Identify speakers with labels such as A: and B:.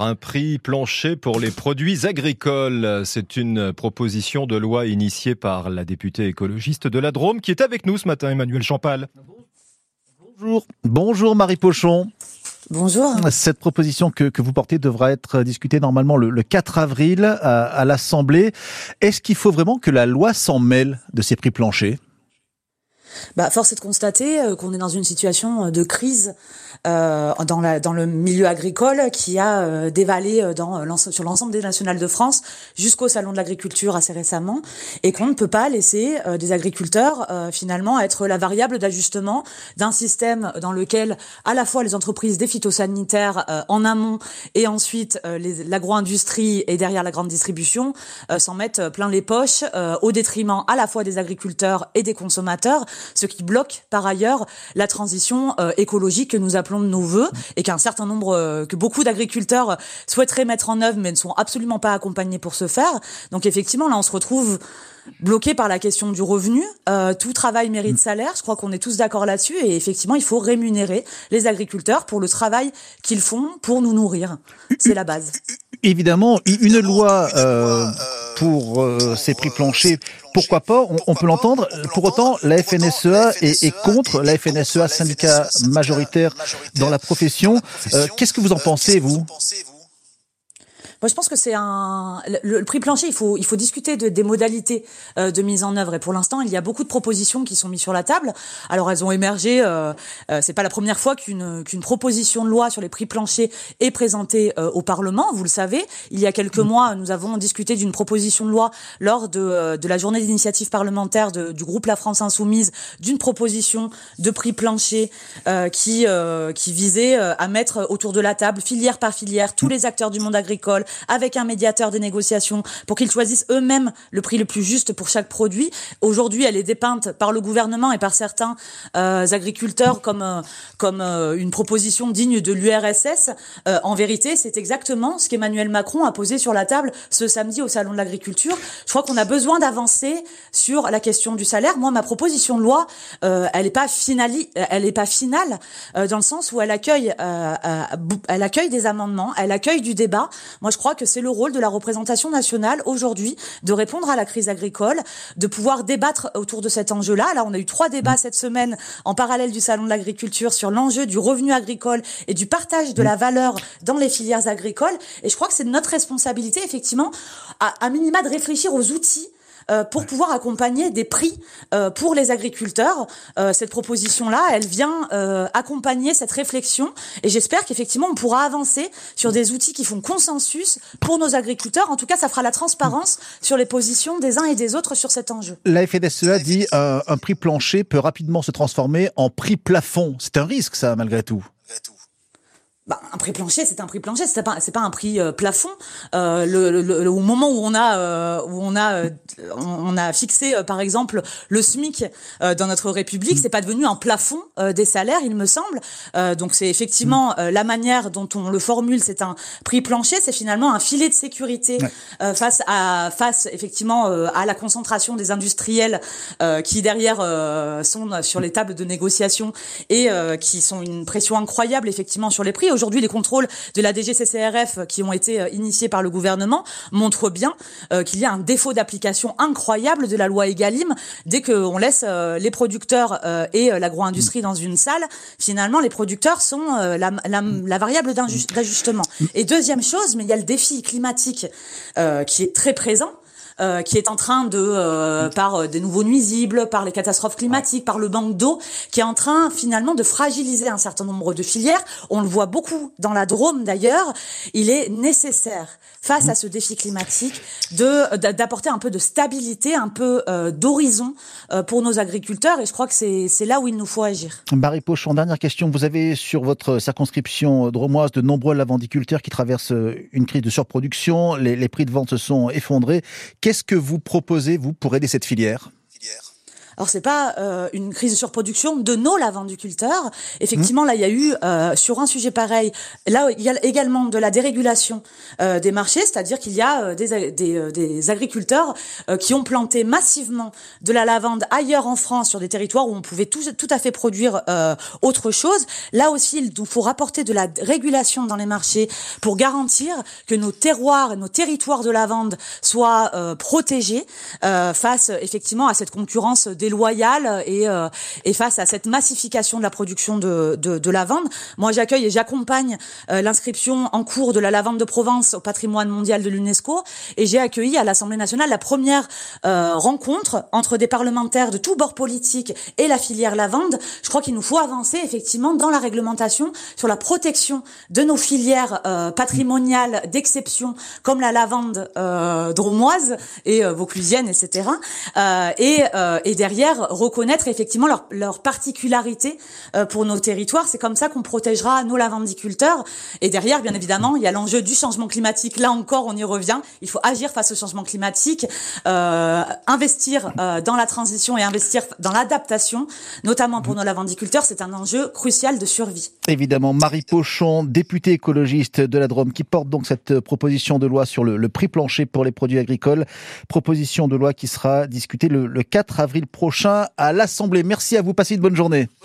A: Un prix plancher pour les produits agricoles. C'est une proposition de loi initiée par la députée écologiste de la Drôme qui est avec nous ce matin, Emmanuel Champal.
B: Bonjour. Bonjour Marie Pochon.
C: Bonjour.
B: Cette proposition que, que, vous portez devra être discutée normalement le, le 4 avril à, à l'Assemblée. Est-ce qu'il faut vraiment que la loi s'en mêle de ces prix planchers?
C: Bah, force est de constater euh, qu'on est dans une situation euh, de crise euh, dans, le milieu agricole qui a euh, dévalé euh, dans, sur l'ensemble des nationales de France jusqu'au salon de l'agriculture assez récemment et qu'on ne peut pas laisser euh, des agriculteurs finalement être la variable d'ajustement d'un système dans lequel à la fois les entreprises des phytosanitaires en amont et ensuite l'agro-industrie et derrière la grande distribution s'en mettent plein les poches au détriment à la fois des agriculteurs et des consommateurs qui bloque par ailleurs la transition euh, écologique que nous appelons de nos voeux et qu'un certain nombre, euh, que beaucoup d'agriculteurs souhaiteraient mettre en œuvre mais ne sont absolument pas accompagnés pour ce faire. Donc effectivement, là, on se retrouve bloqué par la question du revenu. Euh, tout travail mérite mm. salaire. Je crois qu'on est tous d'accord là-dessus. Et effectivement, il faut rémunérer les agriculteurs pour le travail qu'ils font pour nous nourrir. C'est la base.
B: Évidemment, une loi euh, pour euh, ces prix planchers, pourquoi pas On, on peut l'entendre. Pour autant, la FNSEA est, est, contre. La FNSEA, syndicat majoritaire dans la profession. Euh, qu'est-ce que vous en pensez, vous?
C: Moi, je pense que c'est un le, le, prix plancher. Il faut il faut discuter de, des modalités euh, de mise en œuvre. Et pour l'instant, il y a beaucoup de propositions qui sont mises sur la table. Alors, elles ont émergé. Euh, euh, c'est pas la première fois qu'une qu'une proposition de loi sur les prix planchers est présentée euh, au Parlement. Vous le savez. Il y a quelques mmh. mois, nous avons discuté d'une proposition de loi lors de euh, de la journée d'initiative parlementaire de, du groupe La France Insoumise d'une proposition de prix plancher euh, qui qui visait à mettre autour de la table filière par filière tous les acteurs du monde agricole avec un médiateur des négociations pour qu'ils choisissent eux-mêmes le prix le plus juste pour chaque produit. Aujourd'hui, elle est dépeinte par le gouvernement et par certains euh, agriculteurs comme euh, comme euh, une proposition digne de l'URSS. En vérité, c'est exactement ce qu'Emmanuel Macron a posé sur la table ce samedi au salon de l'agriculture. Je crois qu'on a besoin d'avancer sur la question du salaire. Moi, ma proposition de loi, elle n'est pas finale, elle est pas finale dans le sens où elle accueille elle accueille des amendements, elle accueille du débat. Moi, je je crois que c'est le rôle de la représentation nationale aujourd'hui de répondre à la crise agricole, de pouvoir débattre autour de cet enjeu-là. Là, on a eu trois débats cette semaine en parallèle du salon de l'agriculture sur l'enjeu du revenu agricole et du partage de la valeur dans les filières agricoles. Et je crois que c'est notre responsabilité, effectivement, à, à minima de réfléchir aux outils euh, pour pouvoir accompagner des prix euh, pour les agriculteurs. Euh, cette proposition-là, elle vient accompagner cette réflexion et j'espère qu'effectivement on pourra avancer sur des outils qui font consensus pour nos agriculteurs. En tout cas, ça fera la transparence sur les positions des uns et des autres sur cet enjeu.
B: La FNSEA dit euh, un prix plancher peut rapidement se transformer en prix plafond. C'est un risque, ça, malgré tout. Malgré tout.
C: Bah, un prix plancher, c'est un prix plancher, c'est pas c'est pas un prix euh, plafond. Euh, le, le, le, au moment où on a euh, où on a euh, on a fixé euh, par exemple le SMIC dans notre République, mm. c'est pas devenu un plafond des salaires, il me semble. donc c'est effectivement mm. la manière dont on le formule, c'est un prix plancher, c'est finalement un filet de sécurité ouais. face à face effectivement à la concentration des industriels qui derrière sont sur les tables de négociation et qui sont une pression incroyable effectivement sur les prix aujourd'hui, les contrôles de la DGCCRF qui ont été euh, initiés par le gouvernement montrent bien euh, qu'il y a un défaut d'application incroyable de la loi Egalim. Dès qu'on laisse euh, les producteurs et l'agro-industrie dans une salle, finalement, les producteurs sont la, la, la variable d'ajustement. Et deuxième chose, mais il y a le défi climatique qui est très présent. Euh, qui est en train de, euh, par euh, des nouveaux nuisibles, par les catastrophes climatiques, par le manque d'eau, qui est en train finalement de fragiliser un certain nombre de filières. On le voit beaucoup dans la Drôme d'ailleurs. Il est nécessaire, face à ce défi climatique, de d'apporter un peu de stabilité, un peu euh, d'horizon euh, pour nos agriculteurs. Et je crois que c'est là où il nous faut agir.
B: Barry Pochon, dernière question. Vous avez sur votre circonscription dromoise de nombreux lavandiculteurs qui traversent une crise de surproduction. Les, les prix de vente se sont effondrés. Qu'est-ce que vous proposez, vous, pour aider cette filière?
C: Alors c'est pas euh, une crise de surproduction de nos lavandiculteurs. Effectivement, là il y a eu euh, sur un sujet pareil, là il y a également de la dérégulation euh, des marchés, c'est-à-dire qu'il y a des, des, des, agriculteurs qui ont planté massivement de la lavande ailleurs en France sur des territoires où on pouvait tout, tout à fait produire autre chose. Là aussi, il faut rapporter de la régulation dans les marchés pour garantir que nos terroirs et nos territoires de lavande soient protégés face effectivement à cette concurrence déloyale et, euh, et face à cette massification de la production de, de, de lavande. Moi, j'accueille et j'accompagne euh, l'inscription en cours de la lavande de Provence au patrimoine mondial de l'UNESCO et j'ai accueilli à l'Assemblée nationale la première euh, rencontre entre des parlementaires de tous bords politiques et la filière lavande. Je crois qu'il nous faut avancer effectivement dans la réglementation sur la protection de nos filières patrimoniales d'exception comme la lavande dromoise et vauclusienne, etc. et, et derrière reconnaître effectivement leur, leur particularité euh, pour nos territoires. C'est comme ça qu'on protégera nos lavandiculteurs. Et derrière, bien évidemment, il y a l'enjeu du changement climatique. Là encore, on y revient. Il faut agir face au changement climatique, euh, investir euh, dans la transition et investir dans l'adaptation, notamment pour nos lavandiculteurs. C'est un enjeu crucial de survie.
B: Évidemment, Marie Pochon, députée écologiste de la Drôme, qui porte donc cette proposition de loi sur le, le prix plancher pour les produits agricoles. Proposition de loi qui sera discutée le, le 4 avril prochain à l'Assemblée. Merci à vous, passez une bonne journée.